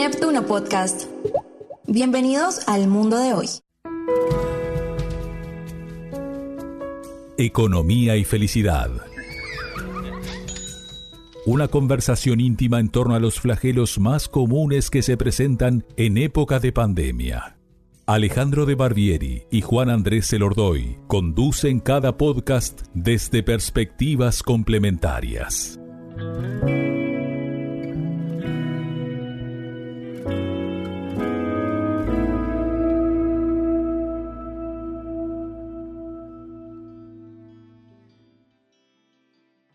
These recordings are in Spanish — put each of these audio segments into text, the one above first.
Neptuno Podcast. Bienvenidos al mundo de hoy. Economía y felicidad. Una conversación íntima en torno a los flagelos más comunes que se presentan en época de pandemia. Alejandro de Barbieri y Juan Andrés Celordoy conducen cada podcast desde perspectivas complementarias.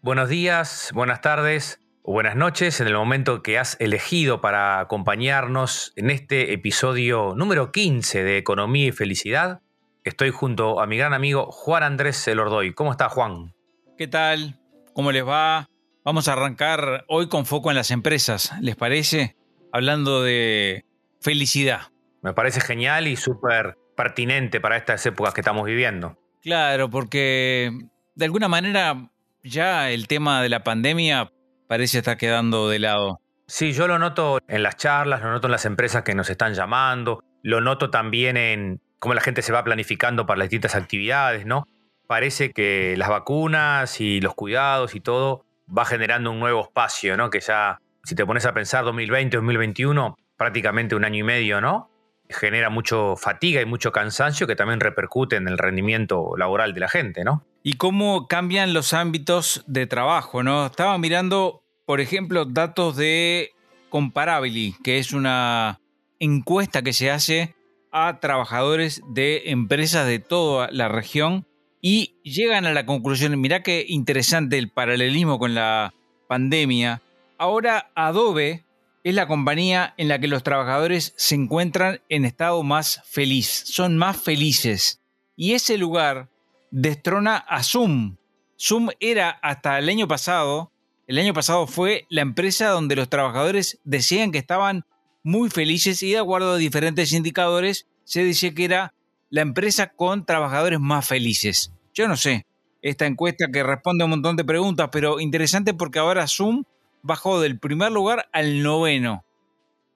Buenos días, buenas tardes o buenas noches en el momento que has elegido para acompañarnos en este episodio número 15 de Economía y Felicidad. Estoy junto a mi gran amigo Juan Andrés Celordoy. ¿Cómo está Juan? ¿Qué tal? ¿Cómo les va? Vamos a arrancar hoy con foco en las empresas, ¿les parece? Hablando de felicidad. Me parece genial y súper pertinente para estas épocas que estamos viviendo. Claro, porque de alguna manera ya el tema de la pandemia parece estar quedando de lado. Sí, yo lo noto en las charlas, lo noto en las empresas que nos están llamando, lo noto también en cómo la gente se va planificando para las distintas actividades, ¿no? Parece que las vacunas y los cuidados y todo va generando un nuevo espacio, ¿no? Que ya, si te pones a pensar 2020, 2021, prácticamente un año y medio, ¿no? Genera mucho fatiga y mucho cansancio que también repercute en el rendimiento laboral de la gente, ¿no? Y cómo cambian los ámbitos de trabajo, ¿no? Estaba mirando, por ejemplo, datos de Comparably, que es una encuesta que se hace a trabajadores de empresas de toda la región y llegan a la conclusión, mirá qué interesante el paralelismo con la pandemia. Ahora Adobe es la compañía en la que los trabajadores se encuentran en estado más feliz, son más felices. Y ese lugar destrona a Zoom. Zoom era hasta el año pasado, el año pasado fue la empresa donde los trabajadores decían que estaban muy felices y de acuerdo a diferentes indicadores se dice que era la empresa con trabajadores más felices. Yo no sé, esta encuesta que responde a un montón de preguntas, pero interesante porque ahora Zoom bajó del primer lugar al noveno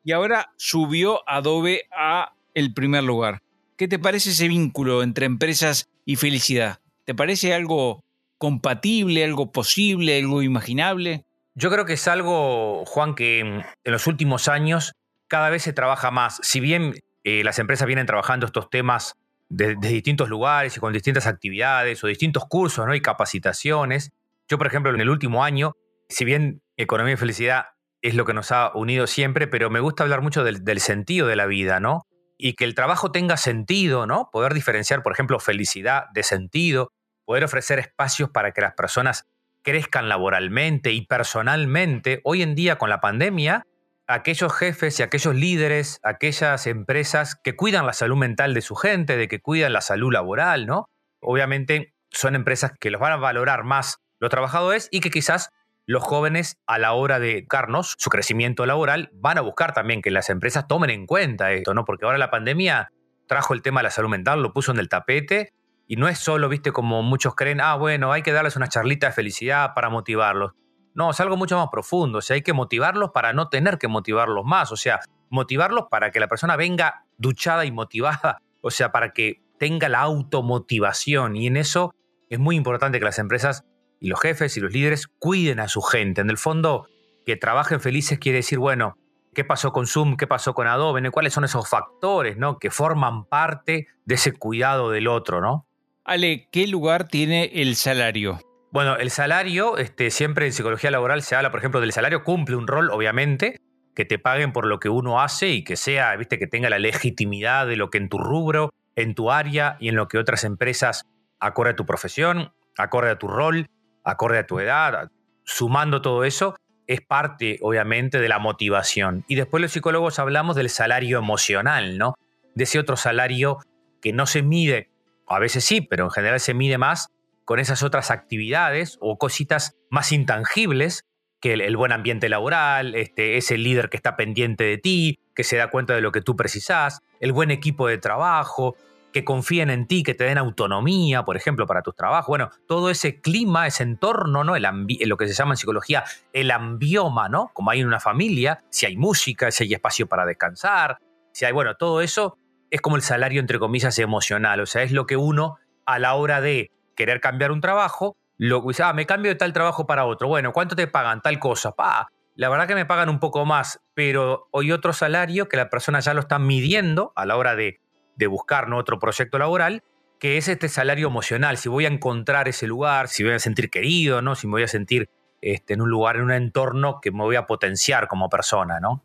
y ahora subió Adobe a el primer lugar. ¿Qué te parece ese vínculo entre empresas y felicidad? ¿Te parece algo compatible, algo posible, algo imaginable? Yo creo que es algo, Juan, que en los últimos años cada vez se trabaja más. Si bien eh, las empresas vienen trabajando estos temas de, distintos lugares y con distintas actividades o distintos cursos ¿no? y capacitaciones, yo, por ejemplo, en el último año, si bien economía y felicidad es lo que nos ha unido siempre, pero me gusta hablar mucho del sentido de la vida, ¿no? Y que el trabajo tenga sentido, ¿no? Poder diferenciar, por ejemplo, felicidad de sentido, poder ofrecer espacios para que las personas crezcan laboralmente y personalmente. Hoy en día, con la pandemia, aquellos jefes y aquellos líderes, aquellas empresas que cuidan la salud mental de su gente, de que cuidan la salud laboral, ¿no? Obviamente son empresas que los van a valorar más los trabajadores y que quizás los jóvenes a la hora de educarnos su crecimiento laboral van a buscar también que las empresas tomen en cuenta esto, ¿no? Porque ahora la pandemia trajo el tema de la salud mental, lo puso en el tapete y no es solo, viste, como muchos creen, ah, bueno, hay que darles una charlita de felicidad para motivarlos. No, es algo mucho más profundo, o sea, hay que motivarlos para no tener que motivarlos más, o sea, motivarlos para que la persona venga duchada y motivada, o sea, para que tenga la automotivación y en eso es muy importante que las empresas y los jefes y los líderes cuiden a su gente. En el fondo, que trabajen felices quiere decir, bueno, ¿qué pasó con Zoom? ¿Qué pasó con Adobe? ¿Cuáles son esos factores ¿no? que forman parte de ese cuidado del otro? ¿no? Ale, ¿qué lugar tiene el salario? Bueno, el salario, este, siempre en psicología laboral se habla, por ejemplo, del salario, cumple un rol, obviamente, que te paguen por lo que uno hace y que sea, viste, que tenga la legitimidad de lo que en tu rubro, en tu área y en lo que otras empresas acorde a tu profesión, acorde a tu rol, acorde a tu edad, sumando todo eso, es parte, obviamente, de la motivación. Y después los psicólogos hablamos del salario emocional, ¿no? De ese otro salario que no se mide, a veces sí, pero en general se mide más con esas otras actividades o cositas más intangibles que el, buen ambiente laboral, este, ese líder que está pendiente de ti, que se da cuenta de lo que tú precisás, el buen equipo de trabajo, que confíen en ti, que te den autonomía, por ejemplo, para tus trabajos. Bueno, todo ese clima, ese entorno, ¿no? El lo que se llama en psicología el ambioma, ¿no? Como hay en una familia, si hay música, si hay espacio para descansar, si hay, bueno, todo eso es como el salario, entre comillas, emocional. O sea, es lo que uno, a la hora de querer cambiar un trabajo, lo dice, ah, me cambio de tal trabajo para otro. Bueno, ¿cuánto te pagan? Tal cosa. Pa, la verdad que me pagan un poco más, pero hoy otro salario que la persona ya lo está midiendo a la hora de de buscar ¿no? otro proyecto laboral, que es este salario emocional, si voy a encontrar ese lugar, si voy a sentir querido, ¿no? si me voy a sentir este, en un lugar, en un entorno que me voy a potenciar como persona. ¿no?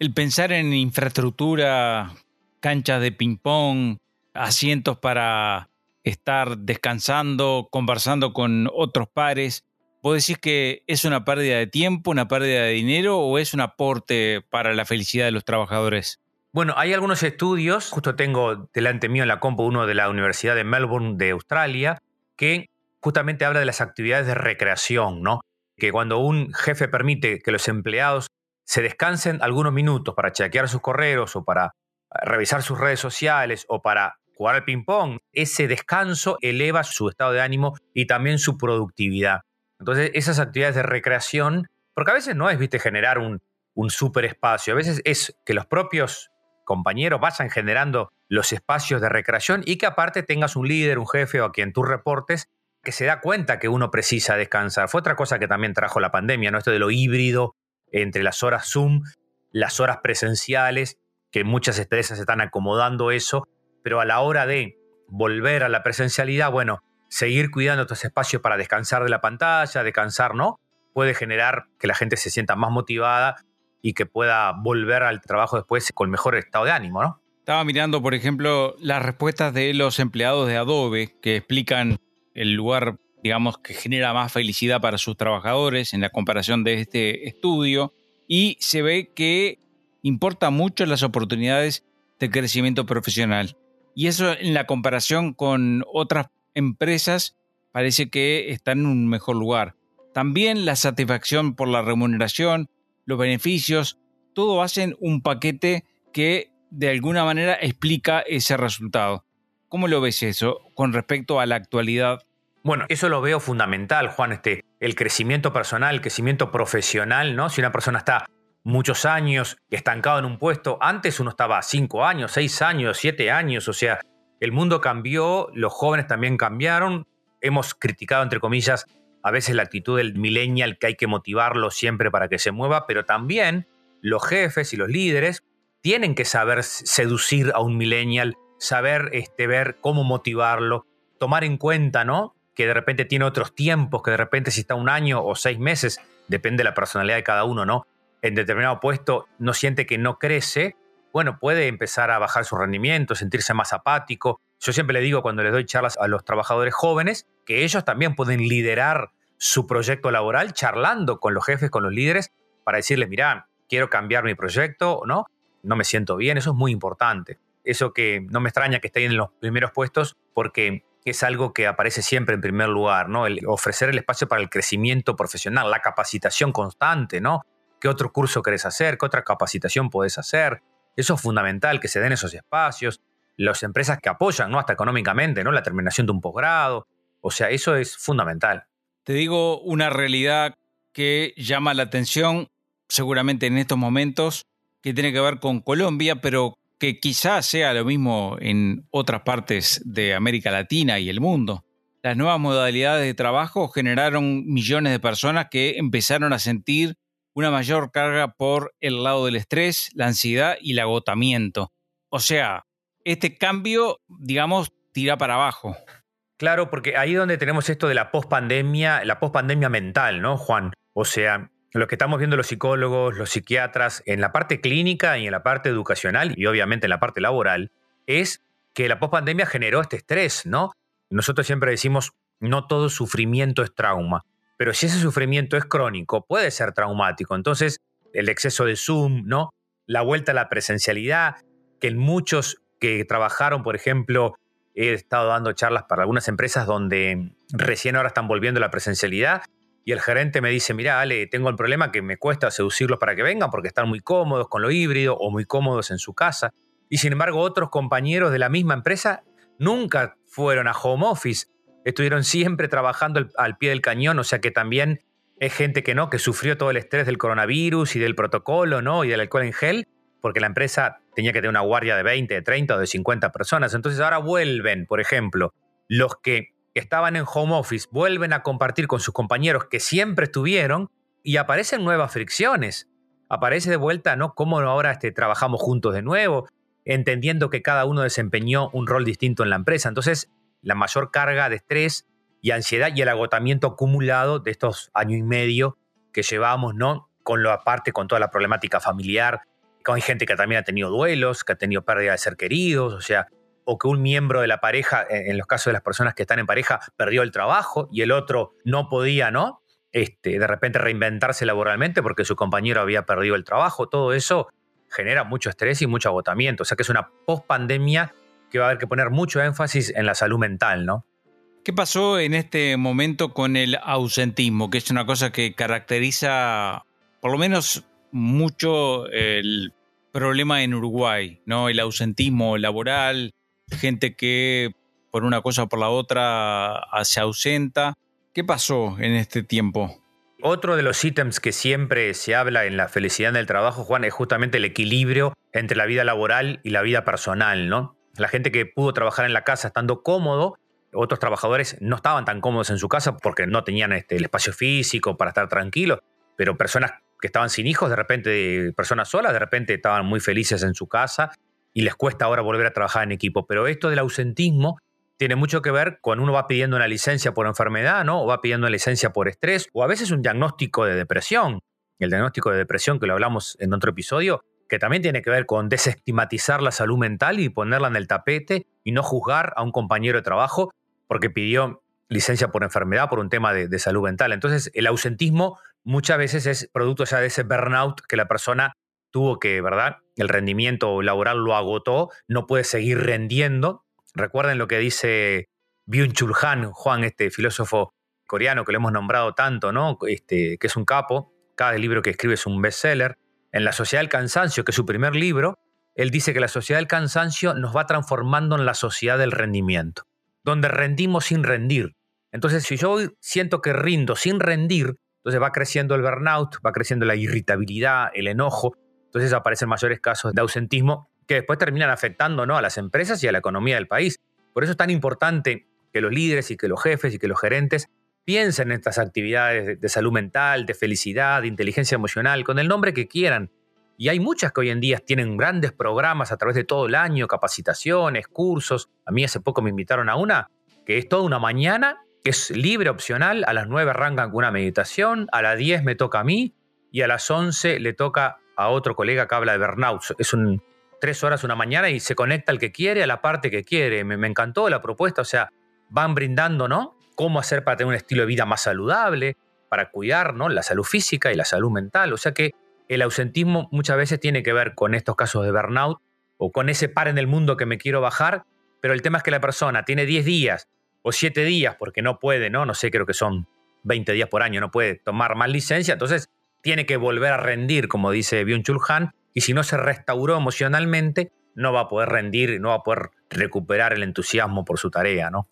El pensar en infraestructura, canchas de ping-pong, asientos para estar descansando, conversando con otros pares, ¿vos decís que es una pérdida de tiempo, una pérdida de dinero o es un aporte para la felicidad de los trabajadores? Bueno, hay algunos estudios, justo tengo delante mío en la compu uno de la Universidad de Melbourne de Australia, que justamente habla de las actividades de recreación, ¿no? Que cuando un jefe permite que los empleados se descansen algunos minutos para chequear sus correos o para revisar sus redes sociales o para jugar al ping-pong, ese descanso eleva su estado de ánimo y también su productividad. Entonces, esas actividades de recreación, porque a veces no es, viste, generar un, un super espacio, a veces es que los propios compañeros vayan generando los espacios de recreación y que aparte tengas un líder, un jefe o a quien tú reportes que se da cuenta que uno precisa descansar. Fue otra cosa que también trajo la pandemia, ¿no? Esto de lo híbrido entre las horas Zoom, las horas presenciales, que muchas empresas están acomodando eso, pero a la hora de volver a la presencialidad, bueno, seguir cuidando estos espacios para descansar de la pantalla, descansar, ¿no? Puede generar que la gente se sienta más motivada y que pueda volver al trabajo después con mejor estado de ánimo, ¿no? Estaba mirando, por ejemplo, las respuestas de los empleados de Adobe que explican el lugar, digamos, que genera más felicidad para sus trabajadores en la comparación de este estudio y se ve que importa mucho las oportunidades de crecimiento profesional. Y eso en la comparación con otras empresas parece que está en un mejor lugar. También la satisfacción por la remuneración los beneficios, todo hacen un paquete que de alguna manera explica ese resultado. ¿Cómo lo ves eso con respecto a la actualidad? Bueno, eso lo veo fundamental, Juan, este, el crecimiento personal, el crecimiento profesional, ¿no? Si una persona está muchos años estancado en un puesto, antes uno estaba cinco años, seis años, siete años, o sea, el mundo cambió, los jóvenes también cambiaron, hemos criticado, entre comillas, a veces la actitud del millennial que hay que motivarlo siempre para que se mueva, pero también los jefes y los líderes tienen que saber seducir a un millennial, saber este, ver cómo motivarlo, tomar en cuenta, ¿no? Que de repente tiene otros tiempos, que de repente si está un año o seis meses, depende de la personalidad de cada uno, ¿no? En determinado puesto no siente que no crece, bueno, puede empezar a bajar su rendimiento, sentirse más apático. Yo siempre le digo cuando les doy charlas a los trabajadores jóvenes que ellos también pueden liderar su proyecto laboral charlando con los jefes, con los líderes, para decirles, mira, quiero cambiar mi proyecto, ¿no? No me siento bien, eso es muy importante. Eso que no me extraña que esté en los primeros puestos porque es algo que aparece siempre en primer lugar, ¿no? El ofrecer el espacio para el crecimiento profesional, la capacitación constante, ¿no? ¿Qué otro curso querés hacer? ¿Qué otra capacitación podés hacer? Eso es fundamental, que se den esos espacios. Las empresas que apoyan, ¿no? Hasta económicamente, ¿no? La terminación de un posgrado. O sea, eso es fundamental. Te digo una realidad que llama la atención seguramente en estos momentos, que tiene que ver con Colombia, pero que quizás sea lo mismo en otras partes de América Latina y el mundo. Las nuevas modalidades de trabajo generaron millones de personas que empezaron a sentir una mayor carga por el lado del estrés, la ansiedad y el agotamiento. O sea, este cambio, digamos, tira para abajo. Claro, porque ahí es donde tenemos esto de la pospandemia, la pospandemia mental, ¿no, Juan? O sea, lo que estamos viendo los psicólogos, los psiquiatras, en la parte clínica y en la parte educacional y obviamente en la parte laboral, es que la pospandemia generó este estrés, ¿no? Nosotros siempre decimos, no todo sufrimiento es trauma, pero si ese sufrimiento es crónico, puede ser traumático. Entonces, el exceso de Zoom, ¿no? La vuelta a la presencialidad, que en muchos que trabajaron, por ejemplo, he estado dando charlas para algunas empresas donde recién ahora están volviendo a la presencialidad y el gerente me dice, mira, Ale, tengo el problema que me cuesta seducirlos para que vengan porque están muy cómodos con lo híbrido o muy cómodos en su casa. Y sin embargo, otros compañeros de la misma empresa nunca fueron a home office, estuvieron siempre trabajando al, pie del cañón, o sea que también es gente que no, que sufrió todo el estrés del coronavirus y del protocolo, ¿no? Y del alcohol en gel, porque la empresa tenía que tener una guardia de 20, de 30 o de 50 personas. Entonces ahora vuelven, por ejemplo, los que estaban en home office, vuelven a compartir con sus compañeros que siempre estuvieron y aparecen nuevas fricciones. Aparece de vuelta, ¿no? Cómo ahora este, trabajamos juntos de nuevo, entendiendo que cada uno desempeñó un rol distinto en la empresa. Entonces, la mayor carga de estrés y ansiedad y el agotamiento acumulado de estos años y medio que llevamos, ¿no? Con lo aparte, con toda la problemática familiar, con gente que también ha tenido duelos, que ha tenido pérdida de ser queridos, o sea, o que un miembro de la pareja, en los casos de las personas que están en pareja, perdió el trabajo y el otro no podía, ¿no? Este, de repente reinventarse laboralmente porque su compañero había perdido el trabajo, todo eso genera mucho estrés y mucho agotamiento, o sea que es una post-pandemia que va a haber que poner mucho énfasis en la salud mental, ¿no? ¿Qué pasó en este momento con el ausentismo, que es una cosa que caracteriza por lo menos mucho el problema en Uruguay, ¿no? El ausentismo laboral, gente que por una cosa o por la otra se ausenta. ¿Qué pasó en este tiempo? Otro de los ítems que siempre se habla en la felicidad del trabajo, Juan, es justamente el equilibrio entre la vida laboral y la vida personal, ¿no? La gente que pudo trabajar en la casa estando cómodo, otros trabajadores no estaban tan cómodos en su casa porque no tenían este, el espacio físico para estar tranquilos, pero personas que estaban sin hijos, de repente, personas solas, de repente estaban muy felices en su casa y les cuesta ahora volver a trabajar en equipo. Pero esto del ausentismo tiene mucho que ver con uno va pidiendo una licencia por enfermedad, ¿no? O va pidiendo una licencia por estrés, o a veces un diagnóstico de depresión. El diagnóstico de depresión, que lo hablamos en otro episodio, que también tiene que ver con desestigmatizar la salud mental y ponerla en el tapete y no juzgar a un compañero de trabajo porque pidió licencia por enfermedad, por un tema de, salud mental. Entonces, el ausentismo muchas veces es producto ya de ese burnout que la persona tuvo que, ¿verdad? El rendimiento laboral lo agotó, no puede seguir rendiendo. Recuerden lo que dice Byung-Chul Han, Juan, este filósofo coreano que lo hemos nombrado tanto, ¿no? Este, que es un capo, cada libro que escribe es un bestseller. En La Sociedad del Cansancio, que es su primer libro, él dice que la sociedad del cansancio nos va transformando en la sociedad del rendimiento, donde rendimos sin rendir. Entonces, si yo siento que rindo sin rendir, entonces va creciendo el burnout, va creciendo la irritabilidad, el enojo, entonces aparecen mayores casos de ausentismo que después terminan afectando ¿no? a las empresas y a la economía del país. Por eso es tan importante que los líderes y que los jefes y que los gerentes piensen en estas actividades de, salud mental, de felicidad, de inteligencia emocional, con el nombre que quieran. Y hay muchas que hoy en día tienen grandes programas a través de todo el año, capacitaciones, cursos. A mí hace poco me invitaron a una, que es toda una mañana, es libre, opcional. A las 9 arrancan con una meditación, a las 10 me toca a mí y a las 11 le toca a otro colega que habla de burnout. Es un tres horas una mañana y se conecta el que quiere a la parte que quiere. Me, me encantó la propuesta, o sea, van brindando, ¿no? cómo hacer para tener un estilo de vida más saludable, para cuidar la salud física y la salud mental. O sea que el ausentismo muchas veces tiene que ver con estos casos de burnout o con ese par en el mundo que me quiero bajar, pero el tema es que la persona tiene 10 días o 7 días porque no puede, ¿no? No sé, creo que son 20 días por año, no puede tomar más licencia, entonces tiene que volver a rendir, como dice Byung-Chul y si no se restauró emocionalmente, no va a poder rendir, no va a poder recuperar el entusiasmo por su tarea, ¿no?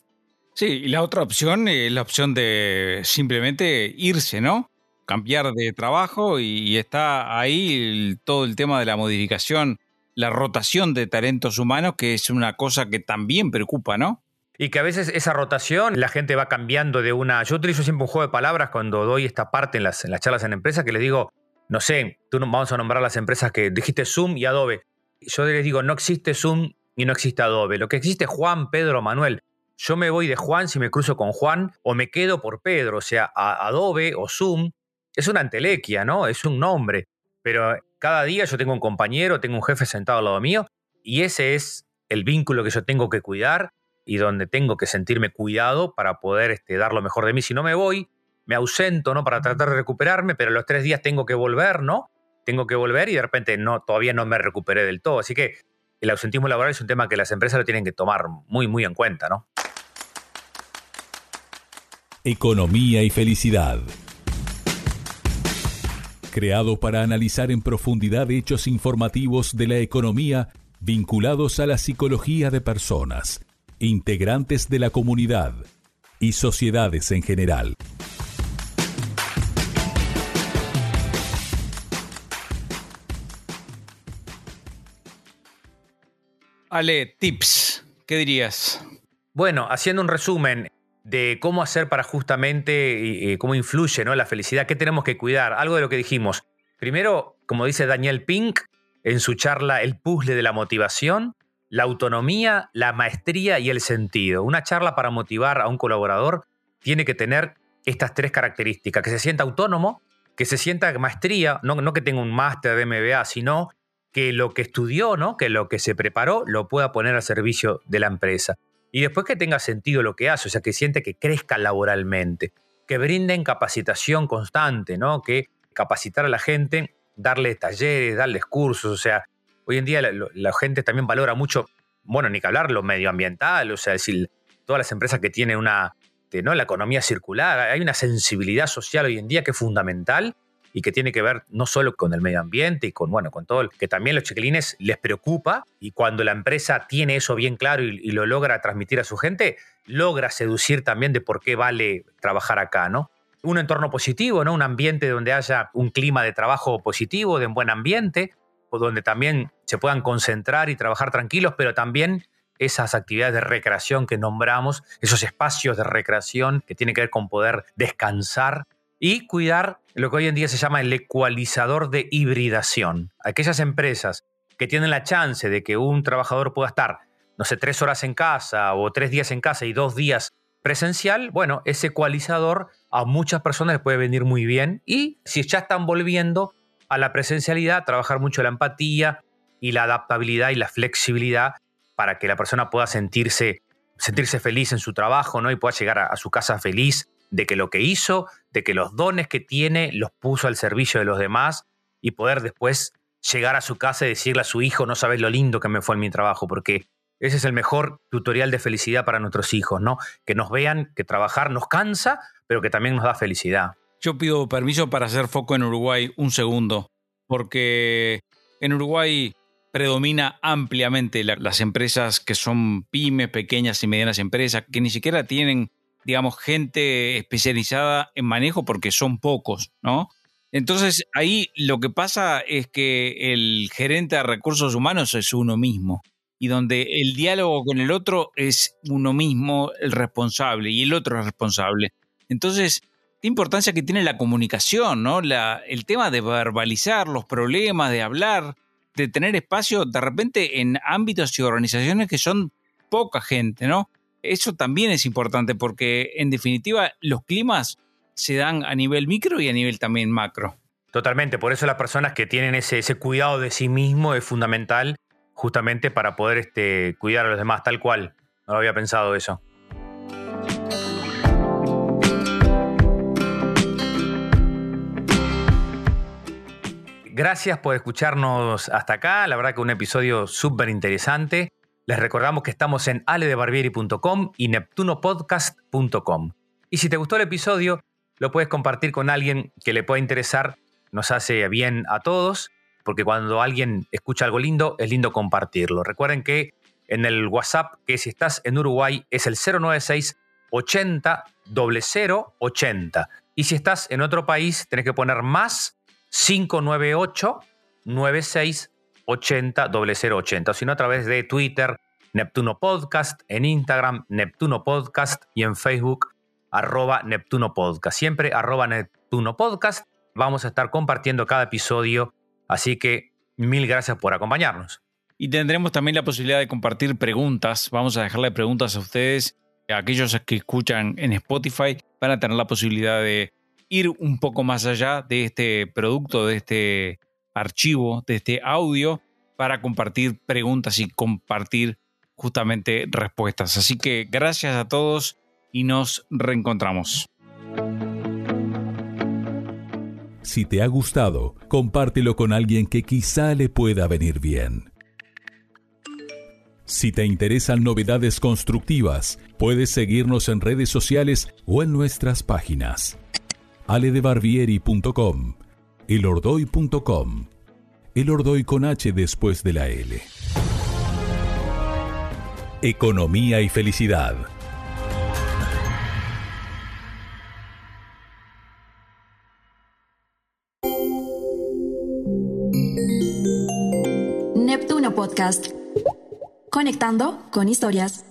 Sí, y la otra opción es la opción de simplemente irse, ¿no? Cambiar de trabajo y, está ahí todo el tema de la modificación, la rotación de talentos humanos, que es una cosa que también preocupa, ¿no? Y que a veces esa rotación, la gente va cambiando de una... Yo utilizo siempre un juego de palabras cuando doy esta parte en las, en las charlas en empresas, que les digo, no sé, tú vamos a nombrar las empresas que dijiste Zoom y Adobe. Yo les digo, no existe Zoom y no existe Adobe. Lo que existe es Juan, Pedro, Manuel yo me voy de Juan si me cruzo con Juan o me quedo por Pedro, o sea, Adobe o Zoom es una antelequia, ¿no? Es un nombre, pero cada día yo tengo un compañero, tengo un jefe sentado al lado mío y ese es el vínculo que yo tengo que cuidar y donde tengo que sentirme cuidado para poder este, dar lo mejor de mí. Si no me voy, me ausento, ¿no? Para tratar de recuperarme, pero los tres días tengo que volver, ¿no? Tengo que volver y de repente no, todavía no me recuperé del todo. Así que el ausentismo laboral es un tema que las empresas lo tienen que tomar muy, muy en cuenta, ¿no? Economía y felicidad. Creado para analizar en profundidad hechos informativos de la economía vinculados a la psicología de personas, integrantes de la comunidad y sociedades en general. Ale, tips, ¿qué dirías? Bueno, haciendo un resumen de cómo hacer para justamente, cómo influye ¿no? la felicidad, qué tenemos que cuidar, algo de lo que dijimos. Primero, como dice Daniel Pink en su charla El puzzle de la motivación, la autonomía, la maestría y el sentido. Una charla para motivar a un colaborador tiene que tener estas tres características, que se sienta autónomo, que se sienta maestría, no, que tenga un máster de MBA, sino que lo que estudió, ¿no? que lo que se preparó, lo pueda poner al servicio de la empresa. Y después que tenga sentido lo que hace, o sea, que siente que crezca laboralmente, que brinden capacitación constante, ¿no? Que capacitar a la gente, darle talleres, darles cursos, o sea, hoy en día la, gente también valora mucho, bueno, ni que hablar lo medioambiental, o sea, decir, todas las empresas que tienen una, ¿no? La economía circular, hay una sensibilidad social hoy en día que es fundamental y que tiene que ver no solo con el medio ambiente y con, bueno, con todo, que también los chiquilines les preocupa y cuando la empresa tiene eso bien claro y, lo logra transmitir a su gente, logra seducir también de por qué vale trabajar acá, ¿no? Un entorno positivo, ¿no? Un ambiente donde haya un clima de trabajo positivo, de un buen ambiente, o donde también se puedan concentrar y trabajar tranquilos, pero también esas actividades de recreación que nombramos, esos espacios de recreación que tienen que ver con poder descansar y cuidar lo que hoy en día se llama el ecualizador de hibridación. Aquellas empresas que tienen la chance de que un trabajador pueda estar, no sé, tres horas en casa o tres días en casa y dos días presencial, bueno, ese ecualizador a muchas personas les puede venir muy bien y si ya están volviendo a la presencialidad, trabajar mucho la empatía y la adaptabilidad y la flexibilidad para que la persona pueda sentirse, sentirse feliz en su trabajo ¿no? y pueda llegar a su casa feliz de que lo que hizo, de que los dones que tiene los puso al servicio de los demás y poder después llegar a su casa y decirle a su hijo, no sabes lo lindo que me fue en mi trabajo, porque ese es el mejor tutorial de felicidad para nuestros hijos, ¿no? Que nos vean que trabajar nos cansa, pero que también nos da felicidad. Yo pido permiso para hacer foco en Uruguay un segundo, porque en Uruguay predomina ampliamente las empresas que son pymes, pequeñas y medianas empresas, que ni siquiera tienen digamos, gente especializada en manejo porque son pocos, ¿no? Entonces ahí lo que pasa es que el gerente de recursos humanos es uno mismo y donde el diálogo con el otro es uno mismo el responsable y el otro es responsable. Entonces, qué importancia que tiene la comunicación, ¿no? La, el tema de verbalizar los problemas, de hablar, de tener espacio de repente en ámbitos y organizaciones que son poca gente, ¿no? eso también es importante porque en definitiva los climas se dan a nivel micro y a nivel también macro. Totalmente, por eso las personas que tienen ese, ese cuidado de sí mismo es fundamental justamente para poder este, cuidar a los demás tal cual. No lo había pensado eso. Gracias por escucharnos hasta acá. La verdad que un episodio súper interesante. Les recordamos que estamos en aledebarbieri.com y neptunopodcast.com. Y si te gustó el episodio, lo puedes compartir con alguien que le pueda interesar. Nos hace bien a todos, porque cuando alguien escucha algo lindo, es lindo compartirlo. Recuerden que en el WhatsApp, que si estás en Uruguay, es el 096 80 0080. Y si estás en otro país, tenés que poner más 598 96 80 0080, o si no a través de Twitter, Neptuno Podcast, en Instagram, Neptuno Podcast y en Facebook, arroba Neptuno Podcast. Siempre arroba Neptuno Podcast. Vamos a estar compartiendo cada episodio, así que mil gracias por acompañarnos. Y tendremos también la posibilidad de compartir preguntas. Vamos a dejarle preguntas a ustedes, aquellos que escuchan en Spotify, van a tener la posibilidad de ir un poco más allá de este producto, de este archivo de este audio para compartir preguntas y compartir justamente respuestas. Así que gracias a todos y nos reencontramos. Si te ha gustado, compártelo con alguien que quizá le pueda venir bien. Si te interesan novedades constructivas, puedes seguirnos en redes sociales o en nuestras páginas aledebarbieri.com, elordoy.com, elordoy con H después de la L. Economía y felicidad. Neptuno Podcast. Conectando con historias.